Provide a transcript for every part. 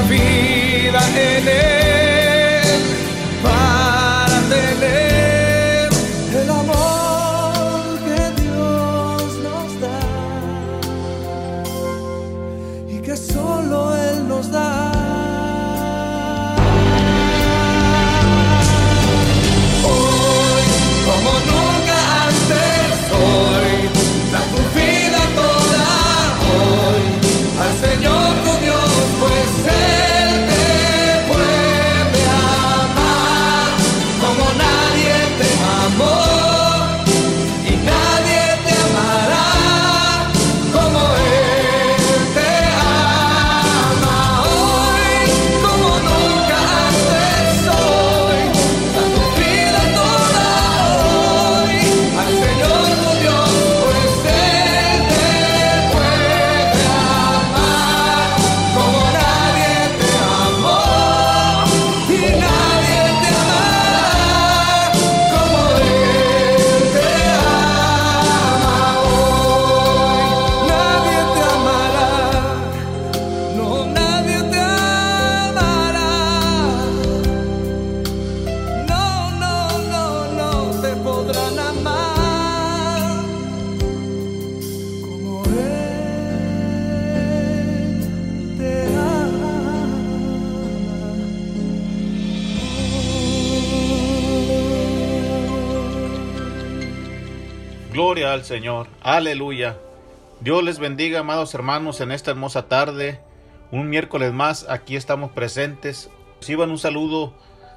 Gloria Señor. Aleluya. Dios les bendiga, amados hermanos, en esta hermosa tarde. Un miércoles más, aquí estamos presentes. Reciban un saludo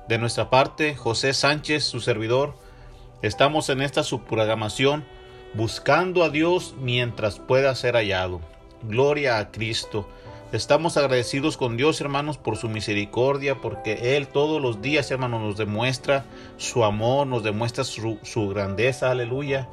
de nuestra parte, José Sánchez, su servidor. Estamos en esta subprogramación buscando a Dios mientras pueda ser hallado. Gloria a Cristo. Estamos agradecidos con Dios, hermanos, por su misericordia, porque Él todos los días, hermanos, nos demuestra su amor, nos demuestra su grandeza. Aleluya.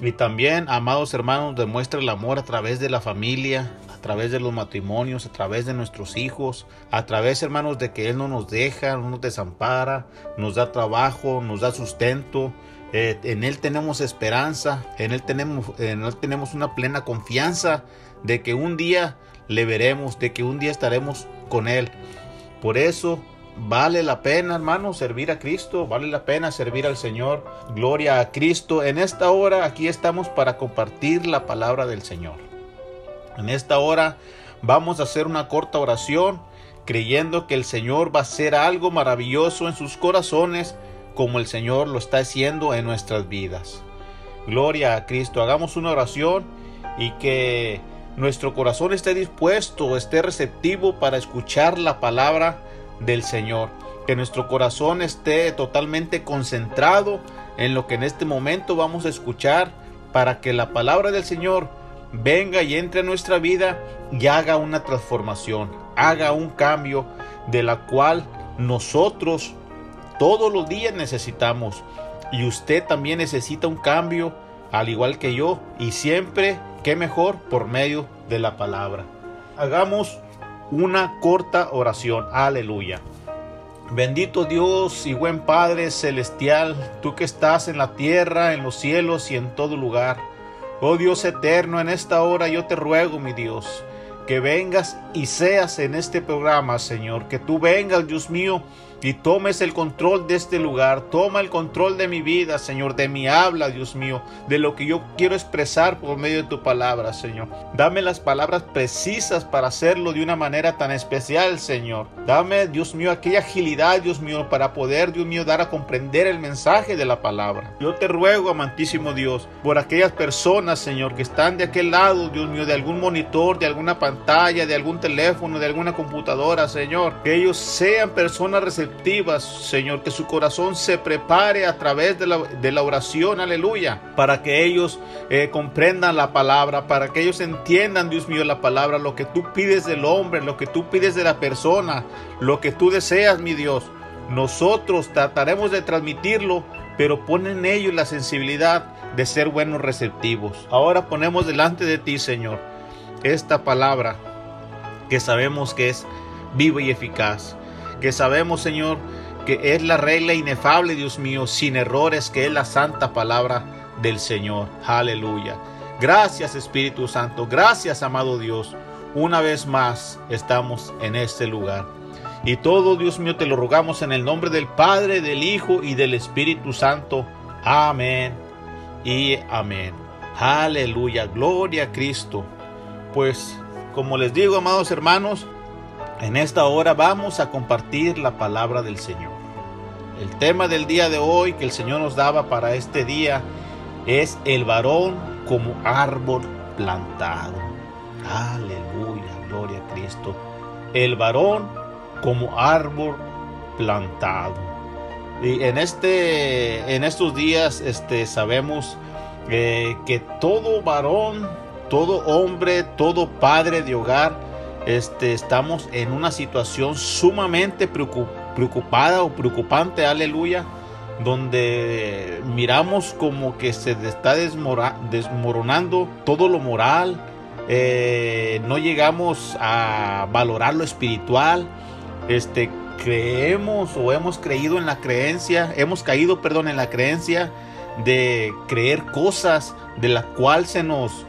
Y también, amados hermanos, demuestra el amor a través de la familia, a través de los matrimonios, a través de nuestros hijos, a través, hermanos, de que Él no nos deja, no nos desampara, nos da trabajo, nos da sustento. Eh, en Él tenemos esperanza, en él tenemos, en él tenemos una plena confianza de que un día le veremos, de que un día estaremos con Él. Por eso Vale la pena, hermano, servir a Cristo, vale la pena servir al Señor. Gloria a Cristo. En esta hora aquí estamos para compartir la palabra del Señor. En esta hora vamos a hacer una corta oración creyendo que el Señor va a hacer algo maravilloso en sus corazones como el Señor lo está haciendo en nuestras vidas. Gloria a Cristo. Hagamos una oración y que nuestro corazón esté dispuesto, esté receptivo para escuchar la palabra del Señor. Que nuestro corazón esté totalmente concentrado en lo que en este momento vamos a escuchar para que la palabra del Señor venga y entre en nuestra vida y haga una transformación, haga un cambio de la cual nosotros todos los días necesitamos. Y usted también necesita un cambio, al igual que yo, y siempre, qué mejor, por medio de la palabra. Hagamos una corta oración. Aleluya. Bendito Dios y buen Padre celestial, tú que estás en la tierra, en los cielos y en todo lugar. Oh Dios eterno, en esta hora yo te ruego, mi Dios, que vengas y seas en este programa, Señor, que tú vengas, Dios mío, y tomes el control de este lugar. Toma el control de mi vida, Señor, de mi habla, Dios mío, de lo que yo quiero expresar por medio de tu palabra, Señor. Dame las palabras precisas para hacerlo de una manera tan especial, Señor. Dame, Dios mío, aquella agilidad, Dios mío, para poder, Dios mío, dar a comprender el mensaje de la palabra. Yo te ruego, amantísimo Dios, por aquellas personas, Señor, que están de aquel lado, Dios mío, de algún monitor, de alguna pantalla, de algún teléfono, de alguna computadora, Señor, que ellos sean personas receptivas Señor, que su corazón se prepare a través de la, oración, aleluya, para que ellos eh, comprendan la palabra, para que ellos entiendan, Dios mío, la palabra, lo que tú pides del hombre, lo que tú pides de la persona, lo que tú deseas, mi Dios. Nosotros trataremos de transmitirlo, pero pon en ellos la sensibilidad de ser buenos receptivos. Ahora ponemos delante de ti, Señor, esta palabra que sabemos que es viva y eficaz que sabemos, Señor, que es la regla inefable, Dios mío, sin errores, que es la santa palabra del Señor. Aleluya. Gracias, Espíritu Santo. Gracias, amado Dios. Una vez más estamos en este lugar. Y todo, Dios mío, te lo rogamos en el nombre del Padre, del Hijo y del Espíritu Santo. Amén y amén. Aleluya. Gloria a Cristo. Pues, como les digo, amados hermanos, en esta hora vamos a compartir la palabra del Señor. El tema del día de hoy que el Señor nos daba para este día es el varón como árbol plantado. Aleluya, gloria a Cristo. El varón como árbol plantado. Y en este, en estos días, este, sabemos eh, que todo varón, todo hombre, todo padre de hogar este, estamos en una situación sumamente preocupada o preocupante, aleluya, donde miramos como que se está desmoronando todo lo moral, eh, no llegamos a valorar lo espiritual, este, creemos o hemos creído en la creencia, hemos caído, perdón, en la creencia de creer cosas de las cuales se nos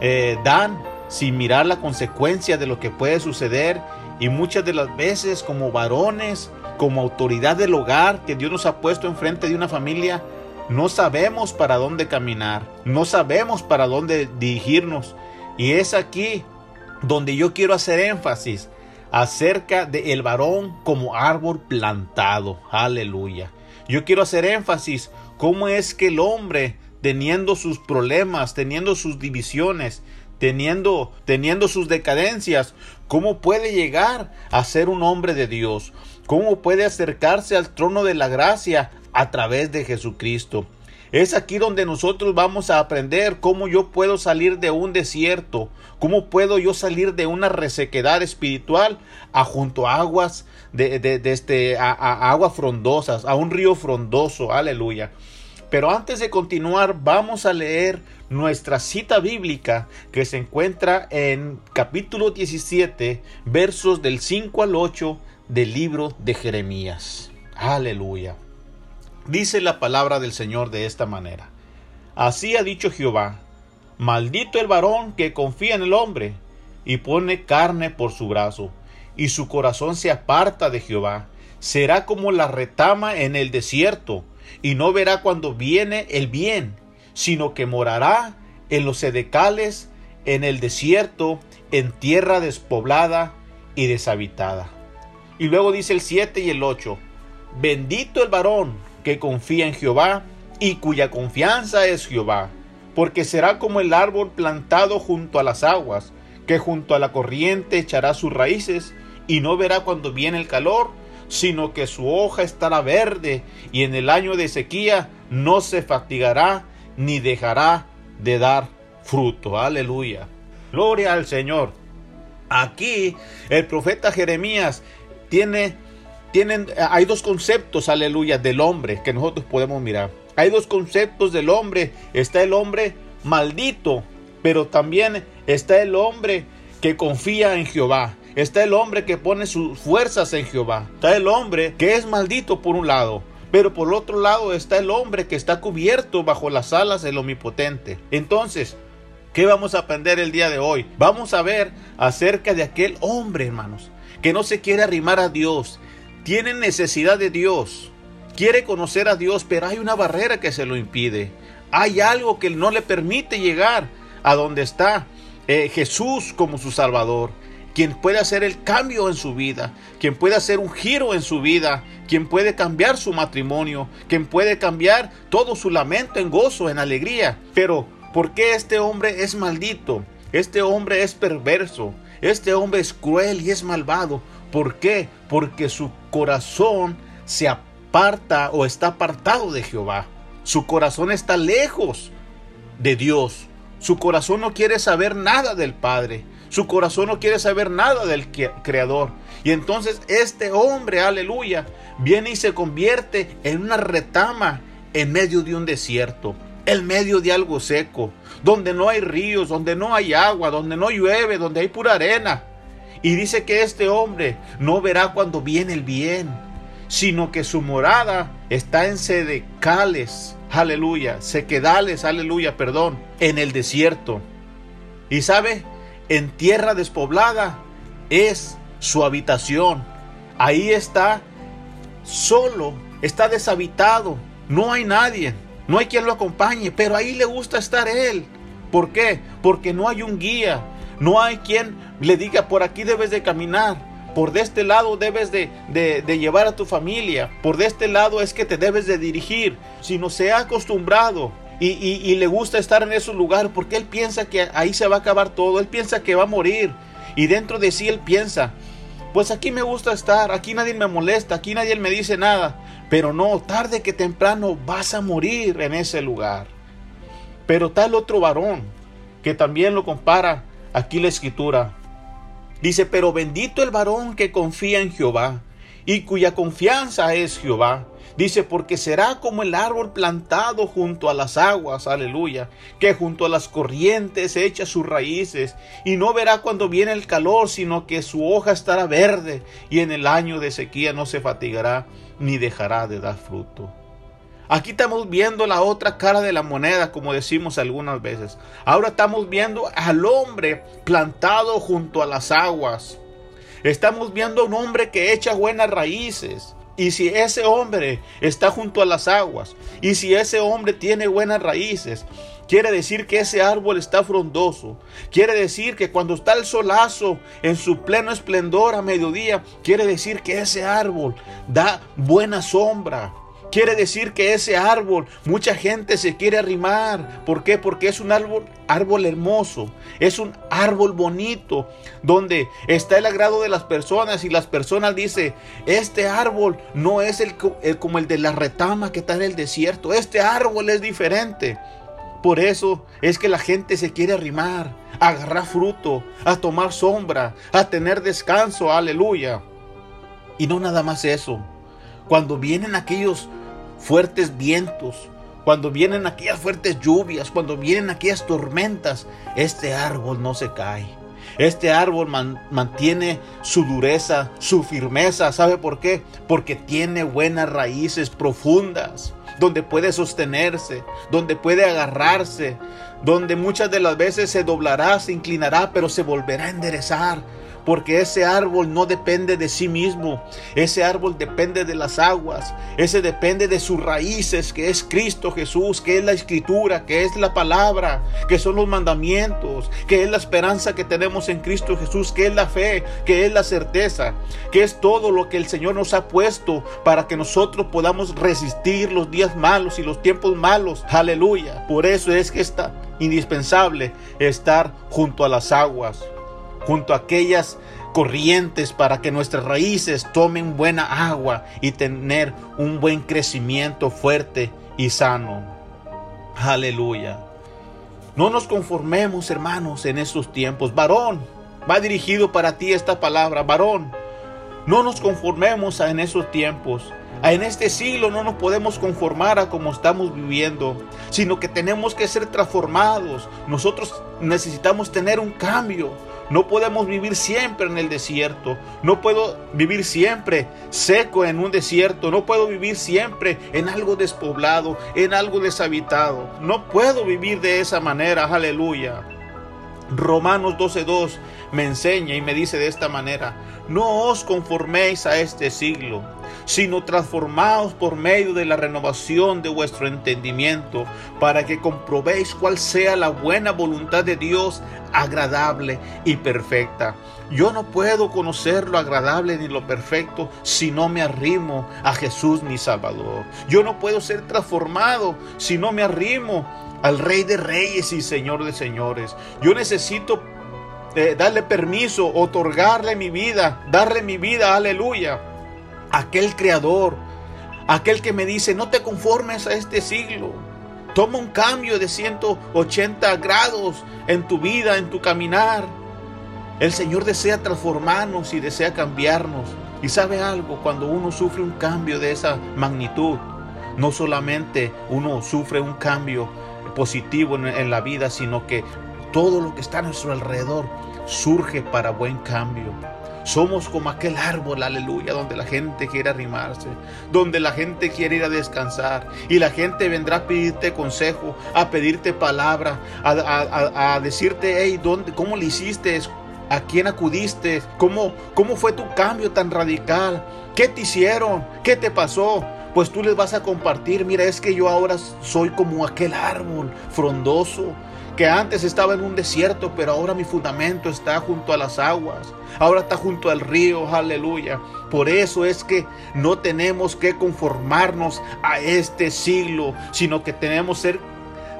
eh, dan sin mirar la consecuencia de lo que puede suceder y muchas de las veces como varones, como autoridad del hogar que Dios nos ha puesto enfrente de una familia, no sabemos para dónde caminar, no sabemos para dónde dirigirnos. Y es aquí donde yo quiero hacer énfasis acerca del el varón como árbol plantado. Aleluya. Yo quiero hacer énfasis cómo es que el hombre, teniendo sus problemas, teniendo sus divisiones, teniendo, teniendo sus decadencias, ¿cómo puede llegar a ser un hombre de Dios? ¿Cómo puede acercarse al trono de la gracia a través de Jesucristo? Es aquí donde nosotros vamos a aprender cómo yo puedo salir de un desierto, cómo puedo yo salir de una resequedad espiritual a junto aguas de, de, este, a, a aguas frondosas, a un río frondoso, aleluya. Pero antes de continuar, vamos a leer nuestra cita bíblica que se encuentra en capítulo 17, versos del 5 al 8 del libro de Jeremías. Aleluya. Dice la palabra del Señor de esta manera. Así ha dicho Jehová, maldito el varón que confía en el hombre y pone carne por su brazo, y su corazón se aparta de Jehová. Será como la retama en el desierto y no verá cuando viene el bien, sino que morará en los sedecales, en el desierto, en tierra despoblada y deshabitada. Y luego dice el 7 y el 8, bendito el varón que confía en Jehová y cuya confianza es Jehová, porque será como el árbol plantado junto a las aguas, que junto a la corriente echará sus raíces y no verá cuando viene el calor, sino que su hoja estará verde y en el año de sequía no se fatigará ni dejará de dar fruto. Aleluya. Gloria al Señor. Aquí el profeta Jeremías tiene, hay dos conceptos, aleluya, del hombre que nosotros podemos mirar. Hay dos conceptos del hombre. Está el hombre maldito, pero también está el hombre que confía en Jehová. Está el hombre que pone sus fuerzas en Jehová. Está el hombre que es maldito por un lado. Pero por otro lado está el hombre que está cubierto bajo las alas del omnipotente. Entonces, ¿qué vamos a aprender el día de hoy? Vamos a ver acerca de aquel hombre, hermanos, que no se quiere arrimar a Dios. Tiene necesidad de Dios. Quiere conocer a Dios, pero hay una barrera que se lo impide. Hay algo que no le permite llegar a donde está eh, Jesús como su Salvador quien puede hacer el cambio en su vida, quien puede hacer un giro en su vida, quien puede cambiar su matrimonio, quien puede cambiar todo su lamento en gozo, en alegría. Pero, ¿por qué este hombre es maldito? Este hombre es perverso, este hombre es cruel y es malvado. ¿Por qué? Porque su corazón se aparta o está apartado de Jehová. Su corazón está lejos de Dios. Su corazón no quiere saber nada del Padre. Su corazón no quiere saber nada del Creador. Y entonces este hombre, aleluya, viene y se convierte en una retama en medio de un desierto, en medio de algo seco, donde no hay ríos, donde no hay agua, donde no llueve, donde hay pura arena. Y dice que este hombre no verá cuando viene el bien, sino que su morada está en sedecales, aleluya, sequedales, aleluya, perdón, en el desierto. Y sabe, en tierra despoblada es su habitación. Ahí está solo, está deshabitado, no hay nadie, no hay quien lo acompañe, pero ahí le gusta estar él. ¿Por qué? Porque no hay un guía, no hay quien le diga por aquí debes de caminar, por de este lado debes de, de, llevar a tu familia, por de este lado es que te debes de dirigir, sino se ha acostumbrado y, le gusta estar en esos lugares porque él piensa que ahí se va a acabar todo, él piensa que va a morir y dentro de sí él piensa, pues aquí me gusta estar, aquí nadie me molesta, aquí nadie me dice nada, pero no, tarde que temprano vas a morir en ese lugar. Pero tal otro varón que también lo compara aquí la escritura. Dice, pero bendito el varón que confía en Jehová y cuya confianza es Jehová Dice, porque será como el árbol plantado junto a las aguas, aleluya, que junto a las corrientes echa sus raíces, y no verá cuando viene el calor, sino que su hoja estará verde, y en el año de sequía no se fatigará, ni dejará de dar fruto. Aquí estamos viendo la otra cara de la moneda, como decimos algunas veces. Ahora estamos viendo al hombre plantado junto a las aguas. Estamos viendo a un hombre que echa buenas raíces. Y si ese hombre está junto a las aguas, y si ese hombre tiene buenas raíces, quiere decir que ese árbol está frondoso. Quiere decir que cuando está el solazo en su pleno esplendor a mediodía, quiere decir que ese árbol da buena sombra. Quiere decir que ese árbol, mucha gente se quiere arrimar. ¿Por qué? Porque es un árbol, árbol hermoso, es un árbol bonito, donde está el agrado de las personas y las personas dicen, este árbol no es el, como el de la retama que está en el desierto, este árbol es diferente. Por eso es que la gente se quiere arrimar, a agarrar fruto, a tomar sombra, a tener descanso, aleluya. Y no nada más eso. Cuando vienen aquellos fuertes vientos, cuando vienen aquellas fuertes lluvias, cuando vienen aquellas tormentas, este árbol no se cae. Este árbol mantiene su dureza, su firmeza. ¿Sabe por qué? Porque tiene buenas raíces profundas, donde puede sostenerse, donde puede agarrarse, donde muchas de las veces se doblará, se inclinará, pero se volverá a enderezar porque ese árbol no depende de sí mismo, ese árbol depende de las aguas, ese depende de sus raíces, que es Cristo Jesús, que es la escritura, que es la palabra, que son los mandamientos, que es la esperanza que tenemos en Cristo Jesús, que es la fe, que es la certeza, que es todo lo que el Señor nos ha puesto para que nosotros podamos resistir los días malos y los tiempos malos. Aleluya. Por eso es que está indispensable estar junto a las aguas junto a aquellas corrientes para que nuestras raíces tomen buena agua y tener un buen crecimiento fuerte y sano. Aleluya. No nos conformemos, hermanos, en estos tiempos. Varón, va dirigido para ti esta palabra, varón. No nos conformemos en esos tiempos. En este siglo no nos podemos conformar a como estamos viviendo, sino que tenemos que ser transformados. Nosotros necesitamos tener un cambio. No podemos vivir siempre en el desierto. No puedo vivir siempre seco en un desierto. No puedo vivir siempre en algo despoblado, en algo deshabitado. No puedo vivir de esa manera. Aleluya. Romanos 12.2 me enseña y me dice de esta manera, no os conforméis a este siglo, sino transformaos por medio de la renovación de vuestro entendimiento, para que comprobéis cuál sea la buena voluntad de Dios, agradable y perfecta. Yo no puedo conocer lo agradable ni lo perfecto si no me arrimo a Jesús mi Salvador. Yo no puedo ser transformado si no me arrimo al Rey de Reyes y Señor de Señores. Yo necesito eh, darle permiso, otorgarle mi vida, darle mi vida, aleluya, aquel creador, aquel que me dice, no te conformes a este siglo. Toma un cambio de 180 grados en tu vida, en tu caminar. El Señor desea transformarnos y desea cambiarnos. Y sabe algo, cuando uno sufre un cambio de esa magnitud, no solamente uno sufre un cambio positivo en, la vida, sino que todo lo que está a nuestro alrededor surge para buen cambio. Somos como aquel árbol, aleluya, donde la gente quiere arrimarse, donde la gente quiere ir a descansar y la gente vendrá a pedirte consejo, a pedirte palabra, a, decirte, hey, ¿dónde, ¿cómo le hiciste? ¿A quién acudiste? ¿Cómo, ¿Cómo fue tu cambio tan radical? ¿Qué te hicieron? ¿Qué te pasó? Pues tú les vas a compartir, mira, es que yo ahora soy como aquel árbol frondoso, que antes estaba en un desierto, pero ahora mi fundamento está junto a las aguas, ahora está junto al río, aleluya. Por eso es que no tenemos que conformarnos a este siglo, sino que tenemos ser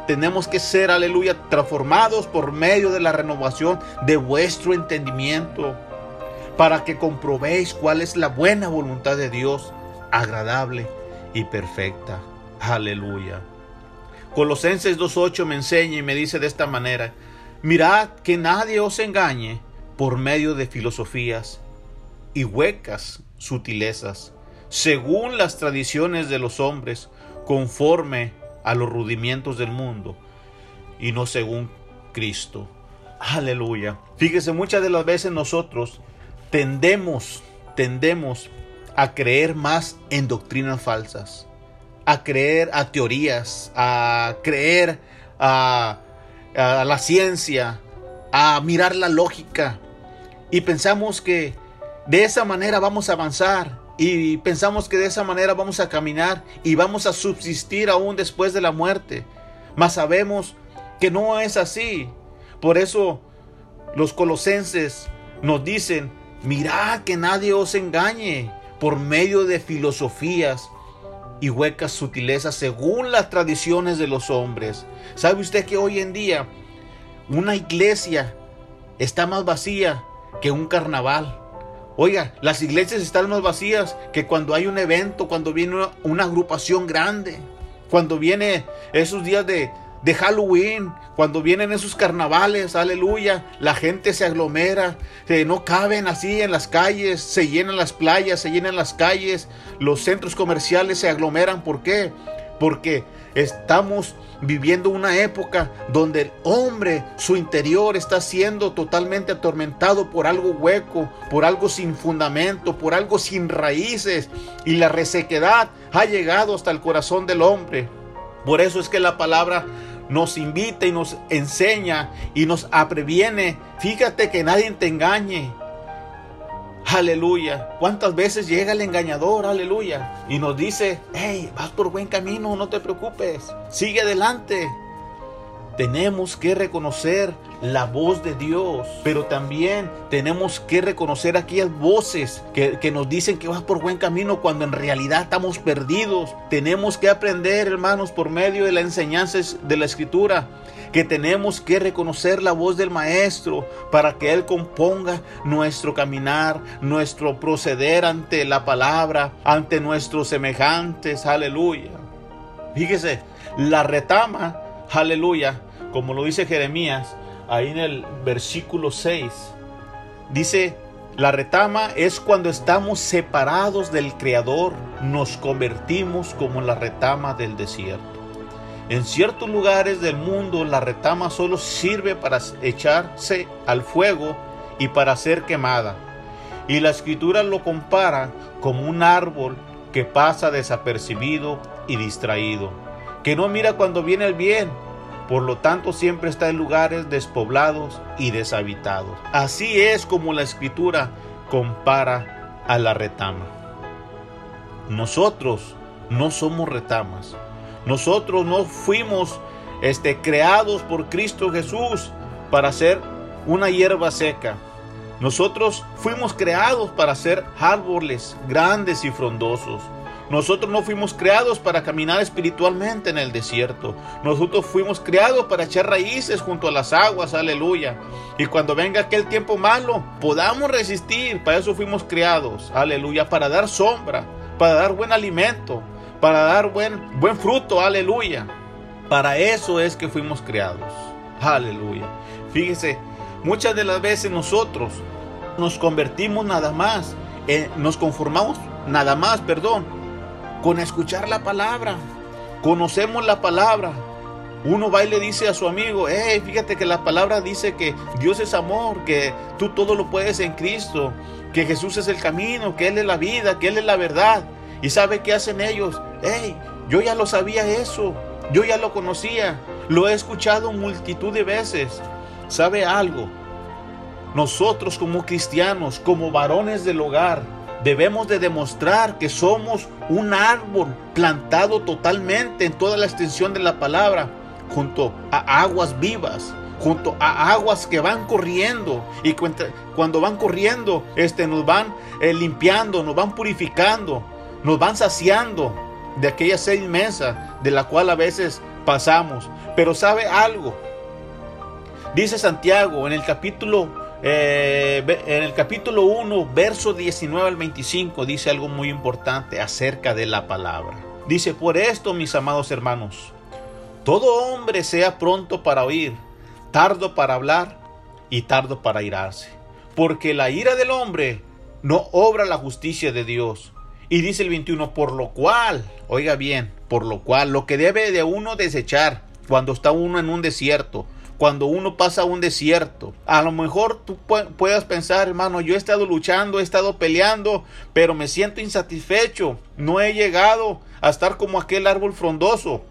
tenemos que ser, aleluya, transformados por medio de la renovación de vuestro entendimiento, para que comprobéis cuál es la buena voluntad de Dios, agradable y perfecta. Aleluya. Colosenses 2.8 me enseña y me dice de esta manera, mirad que nadie os engañe por medio de filosofías y huecas sutilezas, según las tradiciones de los hombres, conforme a los rudimientos del mundo, y no según Cristo. Aleluya. Fíjese, muchas de las veces nosotros tendemos, tendemos a creer más en doctrinas falsas a creer a teorías, a creer a, la ciencia, a mirar la lógica. Y pensamos que de esa manera vamos a avanzar y pensamos que de esa manera vamos a caminar y vamos a subsistir aún después de la muerte. Mas sabemos que no es así. Por eso los colosenses nos dicen, mirad que nadie os engañe por medio de filosofías y huecas sutilezas según las tradiciones de los hombres. ¿Sabe usted que hoy en día una iglesia está más vacía que un carnaval? Oiga, las iglesias están más vacías que cuando hay un evento, cuando viene una, agrupación grande, cuando viene esos días de, de Halloween, cuando vienen esos carnavales, aleluya, la gente se aglomera, no caben así en las calles, se llenan las playas, se llenan las calles, los centros comerciales se aglomeran. ¿Por qué? Porque estamos viviendo una época donde el hombre, su interior está siendo totalmente atormentado por algo hueco, por algo sin fundamento, por algo sin raíces. Y la resequedad ha llegado hasta el corazón del hombre. Por eso es que la palabra nos invita y nos enseña y nos previene. Fíjate que nadie te engañe. Aleluya. ¿Cuántas veces llega el engañador? Aleluya. Y nos dice, hey, vas por buen camino, no te preocupes. Sigue adelante. Tenemos que reconocer la voz de Dios, pero también tenemos que reconocer aquellas voces que, que, nos dicen que vas por buen camino cuando en realidad estamos perdidos. Tenemos que aprender, hermanos, por medio de las enseñanzas de la Escritura, que tenemos que reconocer la voz del Maestro para que Él componga nuestro caminar, nuestro proceder ante la palabra, ante nuestros semejantes. Aleluya. Fíjese, la retama, aleluya, como lo dice Jeremías, ahí en el versículo 6, dice, la retama es cuando estamos separados del Creador, nos convertimos como la retama del desierto. En ciertos lugares del mundo la retama solo sirve para echarse al fuego y para ser quemada. Y la escritura lo compara como un árbol que pasa desapercibido y distraído, que no mira cuando viene el bien, por lo tanto siempre está en lugares despoblados y deshabitados. Así es como la escritura compara a la retama. Nosotros no somos retamas. Nosotros no fuimos este, creados por Cristo Jesús para ser una hierba seca. Nosotros fuimos creados para ser árboles grandes y frondosos. Nosotros no fuimos creados para caminar espiritualmente en el desierto. Nosotros fuimos creados para echar raíces junto a las aguas, aleluya. Y cuando venga aquel tiempo malo, podamos resistir. Para eso fuimos creados, aleluya. Para dar sombra, para dar buen alimento, para dar buen, buen fruto, aleluya. Para eso es que fuimos creados, aleluya. Fíjese, muchas de las veces nosotros nos convertimos nada más, nos conformamos nada más, perdón, con escuchar la palabra. Conocemos la palabra. Uno va y le dice a su amigo, hey, fíjate que la palabra dice que Dios es amor, que tú todo lo puedes en Cristo, que Jesús es el camino, que Él es la vida, que Él es la verdad. ¿Y sabe qué hacen ellos? Hey, yo ya lo sabía eso, yo ya lo conocía, lo he escuchado multitud de veces. ¿Sabe algo? Nosotros como cristianos, como varones del hogar, debemos de demostrar que somos un árbol plantado totalmente en toda la extensión de la palabra, junto a aguas vivas, junto a aguas que van corriendo y cuando van corriendo, este, nos van eh, limpiando, nos van purificando, nos van saciando de aquella sed inmensa de la cual a veces pasamos. Pero sabe algo, dice Santiago en el capítulo eh, en el capítulo 1, verso 19 al 25, dice algo muy importante acerca de la palabra. Dice, por esto, mis amados hermanos, todo hombre sea pronto para oír, tardo para hablar y tardo para irarse. Porque la ira del hombre no obra la justicia de Dios. Y dice el 21, por lo cual, oiga bien, por lo cual lo que debe de uno desechar cuando está uno en un desierto, cuando uno pasa un desierto. A lo mejor tú puedas pensar, hermano, yo he estado luchando, he estado peleando, pero me siento insatisfecho. No he llegado a estar como aquel árbol frondoso.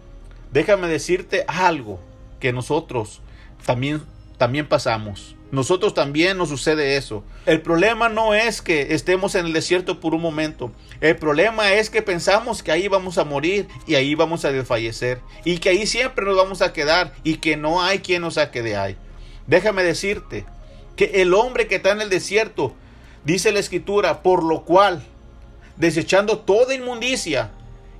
Déjame decirte algo que nosotros también, también pasamos. Nosotros también nos sucede eso. El problema no es que estemos en el desierto por un momento. El problema es que pensamos que ahí vamos a morir y ahí vamos a desfallecer. Y que ahí siempre nos vamos a quedar y que no hay quien nos saque de ahí. Déjame decirte que el hombre que está en el desierto, dice la escritura, por lo cual, desechando toda inmundicia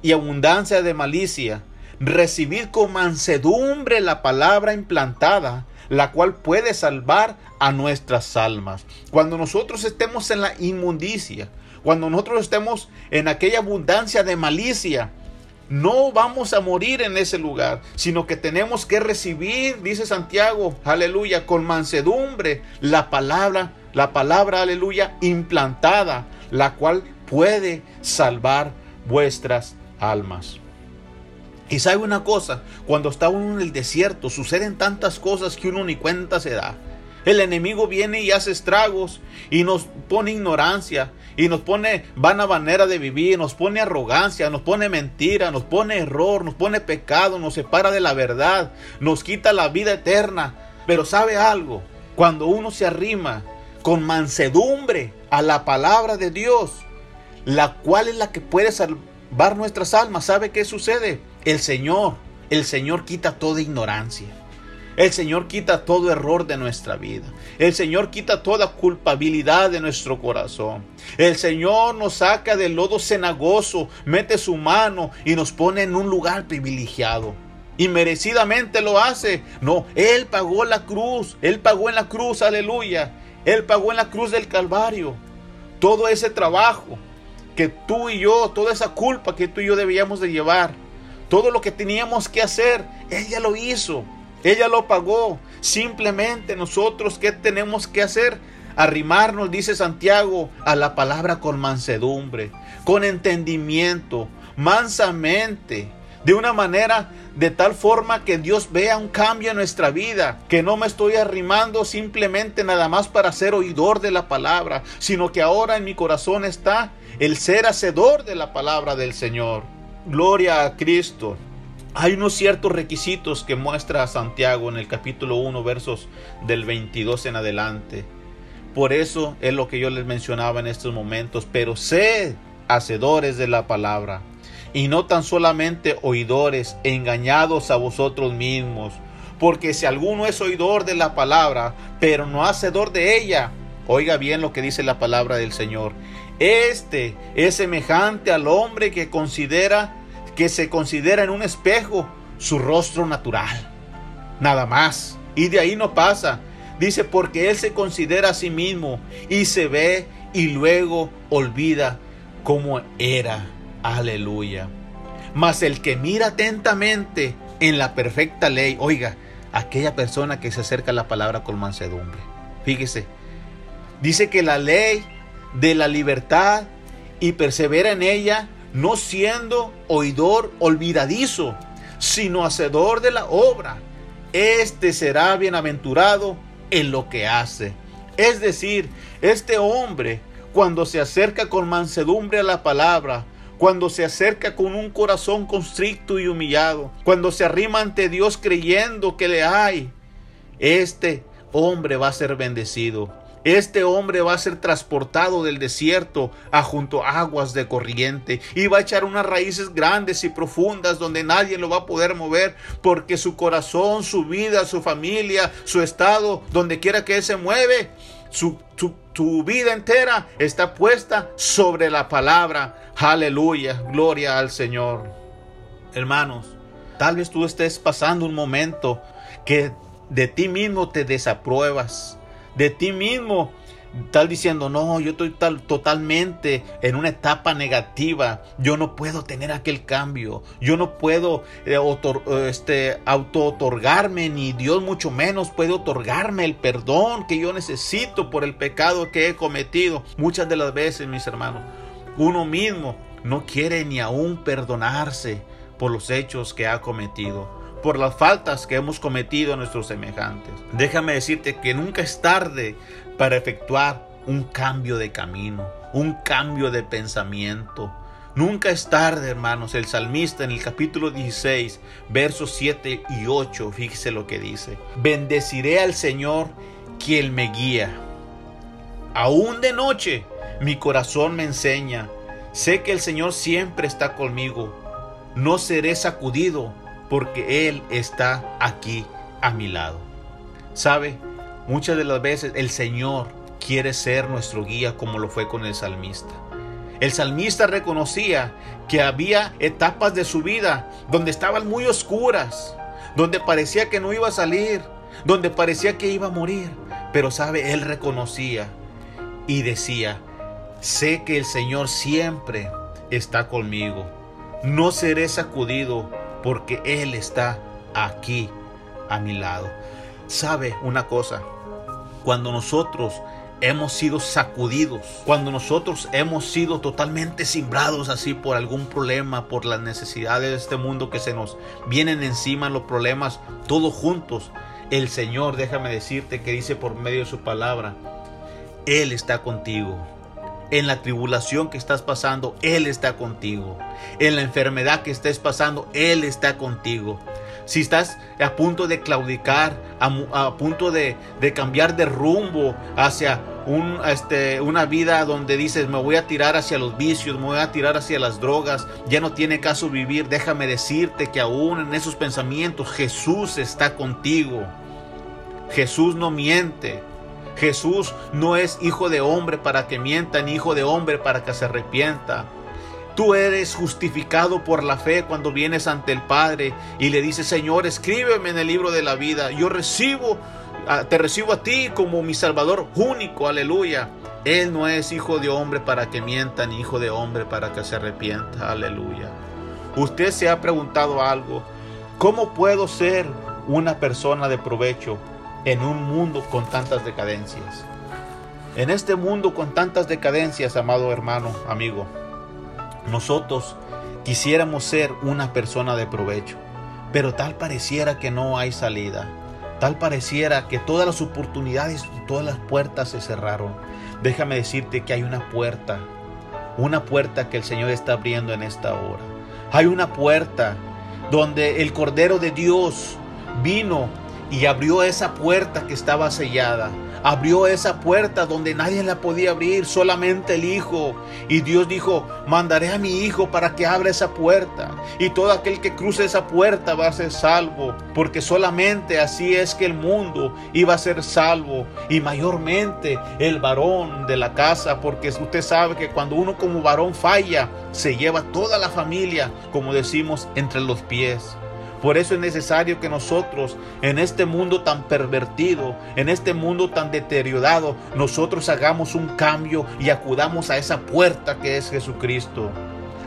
y abundancia de malicia, recibid con mansedumbre la palabra implantada la cual puede salvar a nuestras almas. Cuando nosotros estemos en la inmundicia, cuando nosotros estemos en aquella abundancia de malicia, no vamos a morir en ese lugar, sino que tenemos que recibir, dice Santiago, aleluya, con mansedumbre la palabra, la palabra, aleluya, implantada, la cual puede salvar vuestras almas. Y sabe una cosa, cuando está uno en el desierto suceden tantas cosas que uno ni cuenta se da. El enemigo viene y hace estragos y nos pone ignorancia y nos pone vana manera de vivir, nos pone arrogancia, nos pone mentira, nos pone error, nos pone pecado, nos separa de la verdad, nos quita la vida eterna. Pero sabe algo, cuando uno se arrima con mansedumbre a la palabra de Dios, la cual es la que puede salvar nuestras almas, ¿sabe qué sucede? El Señor, el Señor quita toda ignorancia. El Señor quita todo error de nuestra vida. El Señor quita toda culpabilidad de nuestro corazón. El Señor nos saca del lodo cenagoso, mete su mano y nos pone en un lugar privilegiado. Y merecidamente lo hace. No, Él pagó la cruz. Él pagó en la cruz, aleluya. Él pagó en la cruz del Calvario. Todo ese trabajo que tú y yo, toda esa culpa que tú y yo debíamos de llevar todo lo que teníamos que hacer, ella lo hizo. Ella lo pagó. Simplemente nosotros, ¿qué tenemos que hacer? Arrimarnos, dice Santiago, a la palabra con mansedumbre, con entendimiento, mansamente, de una manera de tal forma que Dios vea un cambio en nuestra vida, que no me estoy arrimando simplemente nada más para ser oidor de la palabra, sino que ahora en mi corazón está el ser hacedor de la palabra del Señor. Gloria a Cristo. Hay unos ciertos requisitos que muestra Santiago en el capítulo 1, versos del 22 en adelante. Por eso es lo que yo les mencionaba en estos momentos, pero sed hacedores de la palabra y no tan solamente oidores, engañados a vosotros mismos. Porque si alguno es oidor de la palabra, pero no hacedor de ella, oiga bien lo que dice la palabra del Señor. Este es semejante al hombre que considera que se considera en un espejo su rostro natural. Nada más. Y de ahí no pasa. Dice, porque él se considera a sí mismo y se ve y luego olvida cómo era. Aleluya. Mas el que mira atentamente en la perfecta ley, oiga, aquella persona que se acerca a la palabra con mansedumbre. Fíjese, dice que la ley de la libertad y persevera en ella, no siendo oidor olvidadizo, sino hacedor de la obra. Este será bienaventurado en lo que hace. Es decir, este hombre, cuando se acerca con mansedumbre a la palabra, cuando se acerca con un corazón constricto y humillado, cuando se arrima ante Dios creyendo que le hay, este hombre va a ser bendecido. Este hombre va a ser transportado del desierto a junto a aguas de corriente y va a echar unas raíces grandes y profundas donde nadie lo va a poder mover porque su corazón, su vida, su familia, su estado, donde quiera que él se mueve, su, su, vida entera está puesta sobre la palabra. Aleluya, gloria al Señor. Hermanos, tal vez tú estés pasando un momento que de ti mismo te desapruebas, de ti mismo tal diciendo, no, yo estoy tal, totalmente en una etapa negativa, yo no puedo tener aquel cambio, yo no puedo eh, este, auto-otorgarme, ni Dios mucho menos puede otorgarme el perdón que yo necesito por el pecado que he cometido. Muchas de las veces, mis hermanos, uno mismo no quiere ni aún perdonarse por los hechos que ha cometido por las faltas que hemos cometido a nuestros semejantes. Déjame decirte que nunca es tarde para efectuar un cambio de camino, un cambio de pensamiento. Nunca es tarde, hermanos. El salmista en el capítulo 16, versos 7 y 8, fíjese lo que dice. Bendeciré al Señor quien me guía. Aún de noche mi corazón me enseña. Sé que el Señor siempre está conmigo. No seré sacudido porque Él está aquí a mi lado. ¿Sabe? Muchas de las veces el Señor quiere ser nuestro guía como lo fue con el salmista. El salmista reconocía que había etapas de su vida donde estaban muy oscuras, donde parecía que no iba a salir, donde parecía que iba a morir. Pero sabe, él reconocía y decía, sé que el Señor siempre está conmigo. No seré sacudido porque Él está aquí a mi lado. ¿Sabe una cosa? cuando nosotros hemos sido sacudidos, cuando nosotros hemos sido totalmente simbrados así por algún problema, por las necesidades de este mundo que se nos vienen encima los problemas todos juntos, el Señor, déjame decirte que dice por medio de su palabra, Él está contigo. En la tribulación que estás pasando, Él está contigo. En la enfermedad que estés pasando, Él está contigo si estás a punto de claudicar, a, punto de, cambiar de rumbo hacia este, una vida donde dices, me voy a tirar hacia los vicios, me voy a tirar hacia las drogas, ya no tiene caso vivir, déjame decirte que aún en esos pensamientos Jesús está contigo. Jesús no miente. Jesús no es hijo de hombre para que mienta, ni hijo de hombre para que se arrepienta. Tú eres justificado por la fe cuando vienes ante el Padre y le dices, Señor, escríbeme en el libro de la vida. Yo recibo, te recibo a ti como mi Salvador único, aleluya. Él no es hijo de hombre para que mienta, ni hijo de hombre para que se arrepienta, aleluya. Usted se ha preguntado algo, ¿cómo puedo ser una persona de provecho en un mundo con tantas decadencias. En este mundo con tantas decadencias, amado hermano, amigo, nosotros quisiéramos ser una persona de provecho, pero tal pareciera que no hay salida. Tal pareciera que todas las oportunidades todas las puertas se cerraron. Déjame decirte que hay una puerta, una puerta que el Señor está abriendo en esta hora. Hay una puerta donde el Cordero de Dios vino y abrió esa puerta que estaba sellada. Abrió esa puerta donde nadie la podía abrir, solamente el Hijo. Y Dios dijo, mandaré a mi Hijo para que abra esa puerta. Y todo aquel que cruce esa puerta va a ser salvo. Porque solamente así es que el mundo iba a ser salvo. Y mayormente el varón de la casa. Porque usted sabe que cuando uno como varón falla, se lleva toda la familia, como decimos, entre los pies. Por eso es necesario que nosotros, en este mundo tan pervertido, en este mundo tan deteriorado, nosotros hagamos un cambio y acudamos a esa puerta que es Jesucristo.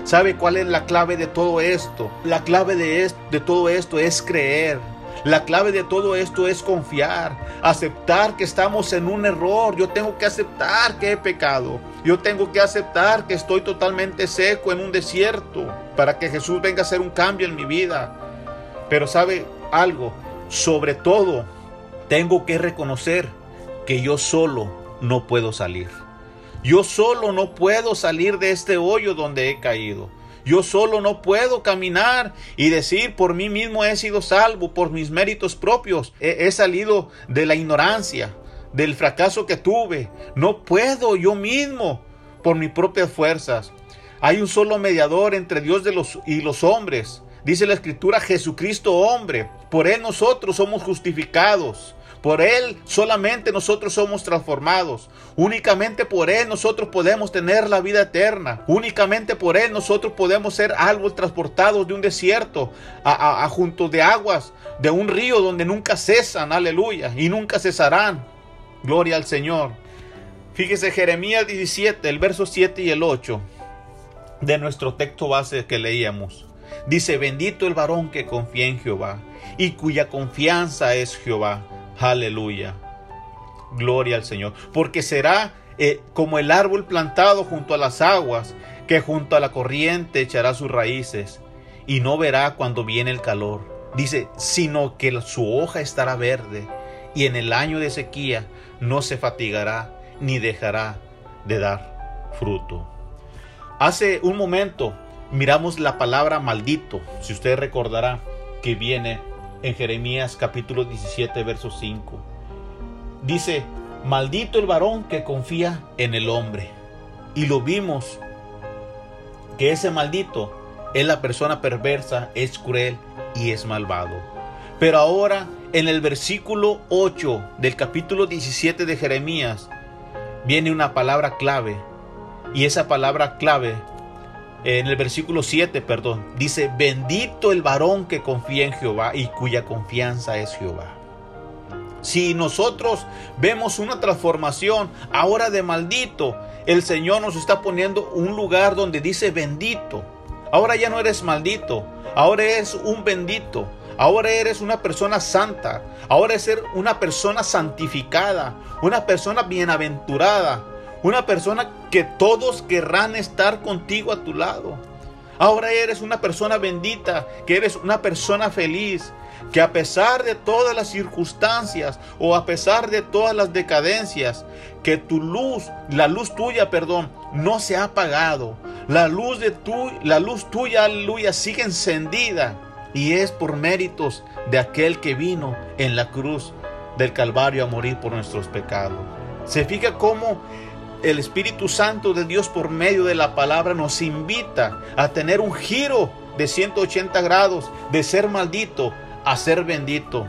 ¿Sabe cuál es la clave de todo esto? La clave de, de todo esto es creer. La clave de todo esto es confiar, aceptar que estamos en un error. Yo tengo que aceptar que he pecado. Yo tengo que aceptar que estoy totalmente seco en un desierto para que Jesús venga a hacer un cambio en mi vida. Pero sabe algo, sobre todo tengo que reconocer que yo solo no puedo salir. Yo solo no puedo salir de este hoyo donde he caído. Yo solo no puedo caminar y decir por mí mismo he sido salvo, por mis méritos propios. He, salido de la ignorancia, del fracaso que tuve. No puedo yo mismo por mis propias fuerzas. Hay un solo mediador entre Dios y los hombres, Dice la escritura, Jesucristo hombre, por Él nosotros somos justificados. Por Él solamente nosotros somos transformados. Únicamente por Él nosotros podemos tener la vida eterna. Únicamente por Él nosotros podemos ser árboles transportados de un desierto a, a, junto de aguas, de un río donde nunca cesan, aleluya, y nunca cesarán. Gloria al Señor. Fíjese Jeremías 17, el verso 7 y el 8 de nuestro texto base que leíamos. Dice, bendito el varón que confía en Jehová y cuya confianza es Jehová. Aleluya. Gloria al Señor. Porque será eh, como el árbol plantado junto a las aguas, que junto a la corriente echará sus raíces y no verá cuando viene el calor. Dice, sino que su hoja estará verde y en el año de sequía no se fatigará ni dejará de dar fruto. Hace un momento miramos la palabra maldito, si usted recordará, que viene en Jeremías capítulo 17, verso 5. Dice, maldito el varón que confía en el hombre. Y lo vimos, que ese maldito es la persona perversa, es cruel y es malvado. Pero ahora, en el versículo 8 del capítulo 17 de Jeremías, viene una palabra clave. Y esa palabra clave en el versículo 7, perdón, dice, bendito el varón que confía en Jehová y cuya confianza es Jehová. Si nosotros vemos una transformación ahora de maldito, el Señor nos está poniendo un lugar donde dice bendito. Ahora ya no eres maldito, ahora eres un bendito. Ahora eres una persona santa, ahora eres una persona santificada, una persona bienaventurada, una persona que todos querrán estar contigo a tu lado. Ahora eres una persona bendita, que eres una persona feliz, que a pesar de todas las circunstancias o a pesar de todas las decadencias, que tu luz, la luz tuya, perdón, no se ha apagado. La luz de tu, la luz tuya, aleluya, sigue encendida y es por méritos de aquel que vino en la cruz del Calvario a morir por nuestros pecados. Se fija cómo el Espíritu Santo de Dios por medio de la palabra nos invita a tener un giro de 180 grados, de ser maldito a ser bendito.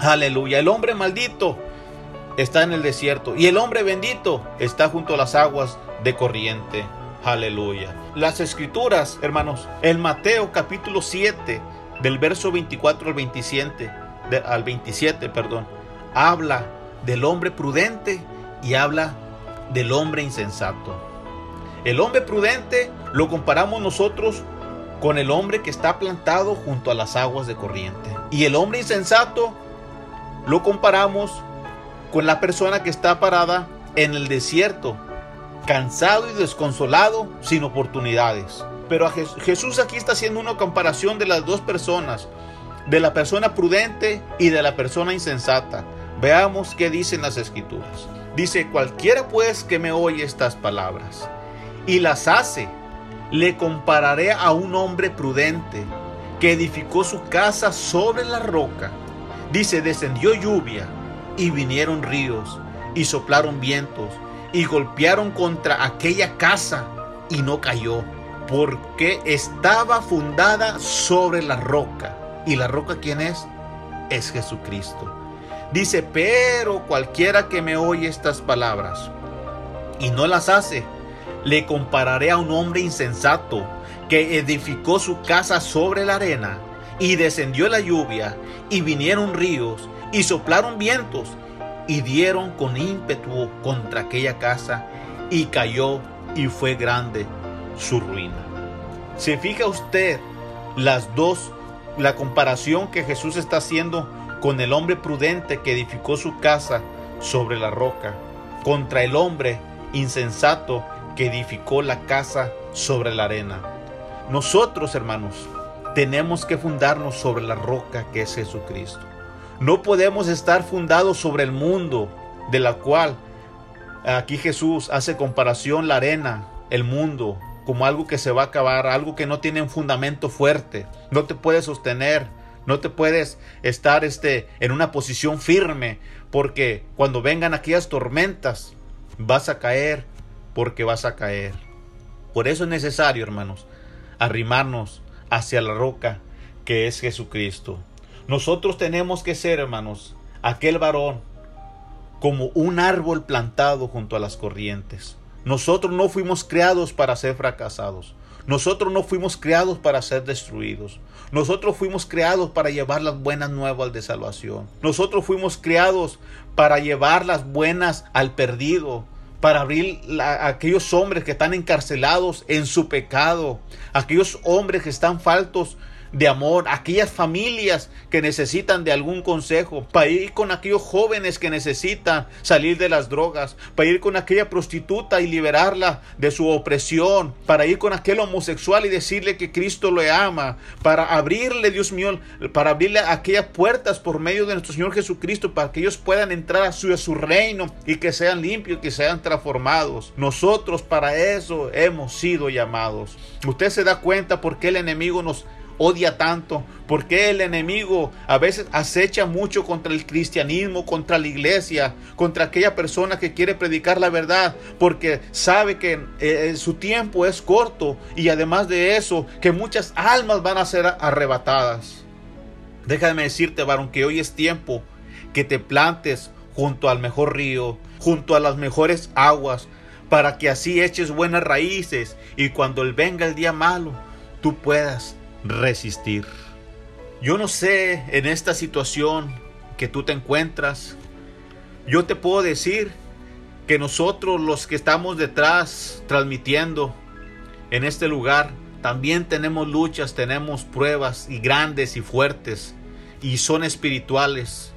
Aleluya. El hombre maldito está en el desierto y el hombre bendito está junto a las aguas de corriente. Aleluya. Las escrituras, hermanos, el Mateo capítulo 7, del verso 24 al 27, al 27, perdón, habla del hombre prudente y habla del hombre insensato. El hombre prudente lo comparamos nosotros con el hombre que está plantado junto a las aguas de corriente. Y el hombre insensato lo comparamos con la persona que está parada en el desierto, cansado y desconsolado, sin oportunidades. Pero Jesús aquí está haciendo una comparación de las dos personas, de la persona prudente y de la persona insensata. Veamos qué dicen las escrituras. Dice, cualquiera pues que me oye estas palabras y las hace, le compararé a un hombre prudente que edificó su casa sobre la roca. Dice, descendió lluvia y vinieron ríos y soplaron vientos y golpearon contra aquella casa y no cayó, porque estaba fundada sobre la roca. ¿Y la roca quién es? Es Jesucristo. Dice, pero cualquiera que me oye estas palabras y no las hace, le compararé a un hombre insensato que edificó su casa sobre la arena y descendió la lluvia y vinieron ríos y soplaron vientos y dieron con ímpetu contra aquella casa y cayó y fue grande su ruina. ¿Se fija usted las dos, la comparación que Jesús está haciendo con el hombre prudente que edificó su casa sobre la roca, contra el hombre insensato que edificó la casa sobre la arena? Nosotros, hermanos, tenemos que fundarnos sobre la roca que es Jesucristo. No podemos estar fundados sobre el mundo, de la cual aquí Jesús hace comparación la arena, el mundo, como algo que se va a acabar, algo que no tiene un fundamento fuerte, no te puedes sostener, no te puedes estar este, en una posición firme, porque cuando vengan aquellas tormentas, vas a caer, porque vas a caer. Por eso es necesario, hermanos, arrimarnos hacia la roca que es Jesucristo. Nosotros tenemos que ser, hermanos, aquel varón como un árbol plantado junto a las corrientes. Nosotros no fuimos creados para ser fracasados. Nosotros no fuimos creados para ser destruidos. Nosotros fuimos creados para llevar las buenas nuevas de salvación. Nosotros fuimos creados para llevar las buenas al perdido, para abrir a aquellos hombres que están encarcelados en su pecado, aquellos hombres que están faltos de amor, aquellas familias que necesitan de algún consejo, para ir con aquellos jóvenes que necesitan salir de las drogas, para ir con aquella prostituta y liberarla de su opresión, para ir con aquel homosexual y decirle que Cristo le ama, para abrirle, Dios mío, para abrirle aquellas puertas por medio de nuestro Señor Jesucristo, para que ellos puedan entrar a su, a su reino y que sean limpios, que sean transformados. Nosotros para eso hemos sido llamados. Usted se da cuenta por qué el enemigo nos odia tanto? ¿Por qué el enemigo a veces acecha mucho contra el cristianismo, contra la iglesia, contra aquella persona que quiere predicar la verdad? Porque sabe que eh, su tiempo es corto y además de eso, que muchas almas van a ser arrebatadas. Déjame decirte, varón, que hoy es tiempo que te plantes junto al mejor río, junto a las mejores aguas, para que así eches buenas raíces y cuando venga el día malo, tú puedas resistir. Yo no sé en esta situación que tú te encuentras, yo te puedo decir que nosotros los que estamos detrás transmitiendo en este lugar, también tenemos luchas, tenemos pruebas y grandes y fuertes y son espirituales.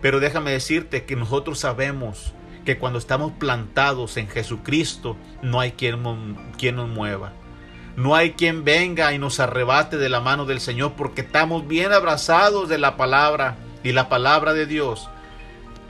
Pero déjame decirte que nosotros sabemos que cuando estamos plantados en Jesucristo no hay quien, quien nos mueva. No hay quien venga y nos arrebate de la mano del Señor porque estamos bien abrazados de la palabra y la palabra de Dios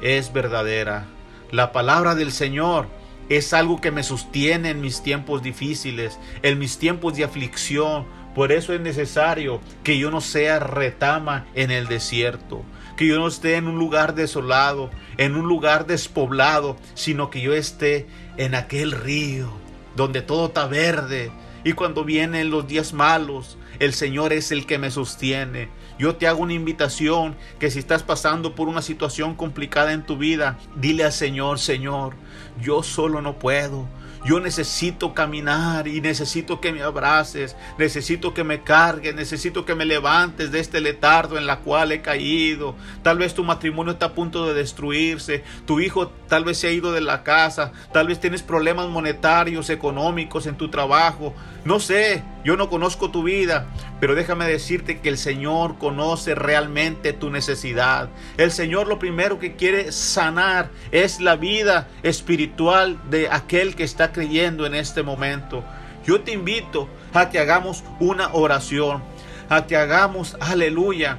es verdadera. La palabra del Señor es algo que me sostiene en mis tiempos difíciles, en mis tiempos de aflicción. Por eso es necesario que yo no sea retama en el desierto, que yo no esté en un lugar desolado, en un lugar despoblado, sino que yo esté en aquel río donde todo está verde, y cuando vienen los días malos, el Señor es el que me sostiene. Yo te hago una invitación que si estás pasando por una situación complicada en tu vida, dile al Señor, Señor, yo solo no puedo. Yo necesito caminar y necesito que me abraces, necesito que me cargues, necesito que me levantes de este letardo en la cual he caído. Tal vez tu matrimonio está a punto de destruirse, tu hijo tal vez se ha ido de la casa, tal vez tienes problemas monetarios, económicos en tu trabajo. No sé, yo no conozco tu vida, pero déjame decirte que el Señor conoce realmente tu necesidad. El Señor lo primero que quiere sanar es la vida espiritual de aquel que está creyendo en este momento. Yo te invito a que hagamos una oración, a que hagamos, aleluya,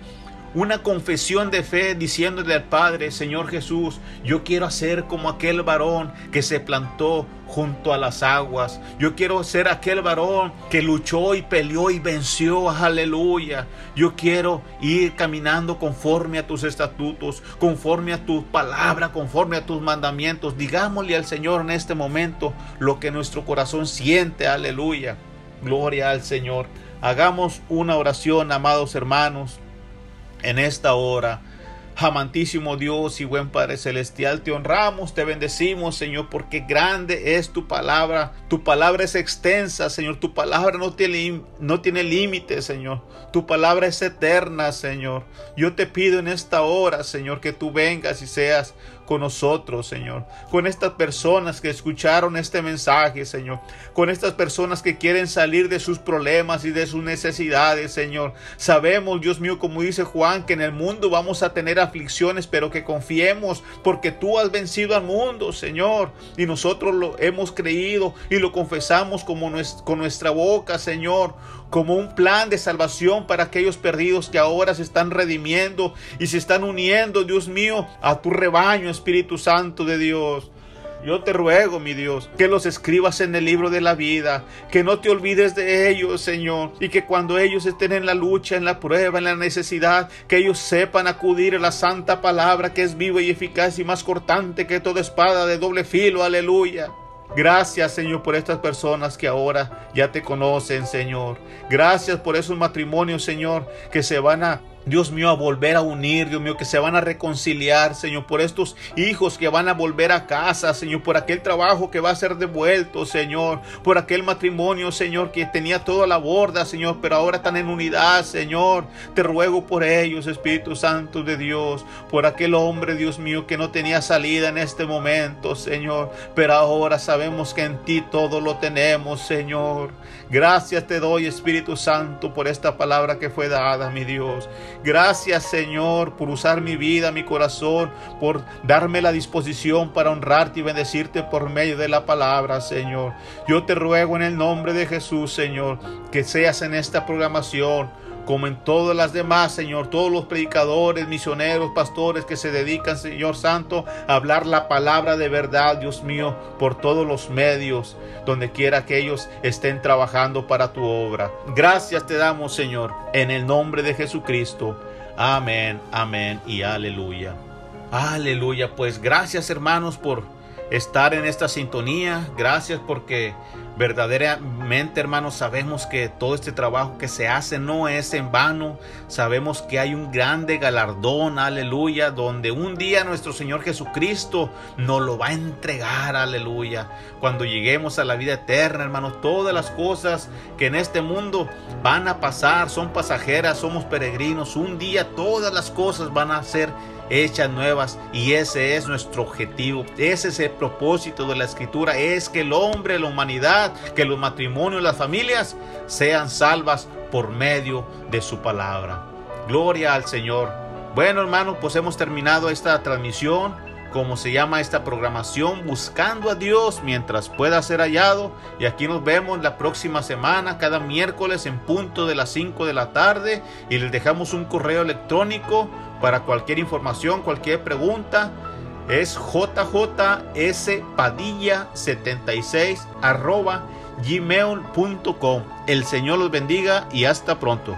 una confesión de fe diciéndole al Padre, Señor Jesús, yo quiero hacer como aquel varón que se plantó junto a las aguas. Yo quiero ser aquel varón que luchó y peleó y venció, aleluya. Yo quiero ir caminando conforme a tus estatutos, conforme a tu palabra, conforme a tus mandamientos. Digámosle al Señor en este momento lo que nuestro corazón siente, aleluya. Gloria al Señor. Hagamos una oración, amados hermanos en esta hora. Amantísimo Dios y buen Padre Celestial, te honramos, te bendecimos, Señor, porque grande es tu palabra. Tu palabra es extensa, Señor. Tu palabra no tiene, no tiene límites, Señor. Tu palabra es eterna, Señor. Yo te pido en esta hora, Señor, que tú vengas y seas con nosotros, Señor. Con estas personas que escucharon este mensaje, Señor. Con estas personas que quieren salir de sus problemas y de sus necesidades, Señor. Sabemos, Dios mío, como dice Juan, que en el mundo vamos a tener aflicciones, pero que confiemos porque tú has vencido al mundo, Señor. Y nosotros lo hemos creído y lo confesamos como con nuestra boca, Señor como un plan de salvación para aquellos perdidos que ahora se están redimiendo y se están uniendo, Dios mío, a tu rebaño, Espíritu Santo de Dios. Yo te ruego, mi Dios, que los escribas en el libro de la vida, que no te olvides de ellos, Señor, y que cuando ellos estén en la lucha, en la prueba, en la necesidad, que ellos sepan acudir a la santa palabra que es viva y eficaz y más cortante que toda espada de doble filo, aleluya. Gracias, Señor, por estas personas que ahora ya te conocen, Señor. Gracias por esos matrimonios, Señor, que se van a Dios mío, a volver a unir, Dios mío, que se van a reconciliar, Señor, por estos hijos que van a volver a casa, Señor, por aquel trabajo que va a ser devuelto, Señor, por aquel matrimonio, Señor, que tenía toda la borda, Señor, pero ahora están en unidad, Señor. Te ruego por ellos, Espíritu Santo de Dios, por aquel hombre, Dios mío, que no tenía salida en este momento, Señor, pero ahora sabemos que en ti todo lo tenemos, Señor. Gracias te doy, Espíritu Santo, por esta palabra que fue dada, mi Dios. Gracias, Señor, por usar mi vida, mi corazón, por darme la disposición para honrarte y bendecirte por medio de la palabra, Señor. Yo te ruego en el nombre de Jesús, Señor, que seas en esta programación como en todas las demás, Señor, todos los predicadores, misioneros, pastores que se dedican, Señor Santo, a hablar la palabra de verdad, Dios mío, por todos los medios, donde quiera que ellos estén trabajando para tu obra. Gracias te damos, Señor, en el nombre de Jesucristo. Amén, amén y aleluya. Aleluya, pues gracias hermanos por estar en esta sintonía. Gracias porque verdaderamente, hermanos, sabemos que todo este trabajo que se hace no es en vano. Sabemos que hay un grande galardón, aleluya, donde un día nuestro Señor Jesucristo nos lo va a entregar, aleluya. Cuando lleguemos a la vida eterna, hermanos, todas las cosas que en este mundo van a pasar son pasajeras, somos peregrinos. Un día todas las cosas van a ser hechas nuevas y ese es nuestro objetivo, ese es el propósito de la escritura, es que el hombre, la humanidad, que los matrimonios, las familias sean salvas por medio de su palabra. Gloria al Señor. Bueno hermanos, pues hemos terminado esta transmisión como se llama esta programación, buscando a Dios mientras pueda ser hallado. Y aquí nos vemos la próxima semana, cada miércoles en punto de las 5 de la tarde. Y les dejamos un correo electrónico para cualquier información, cualquier pregunta. Es jjspadilla76 arroba gmail.com. El Señor los bendiga y hasta pronto.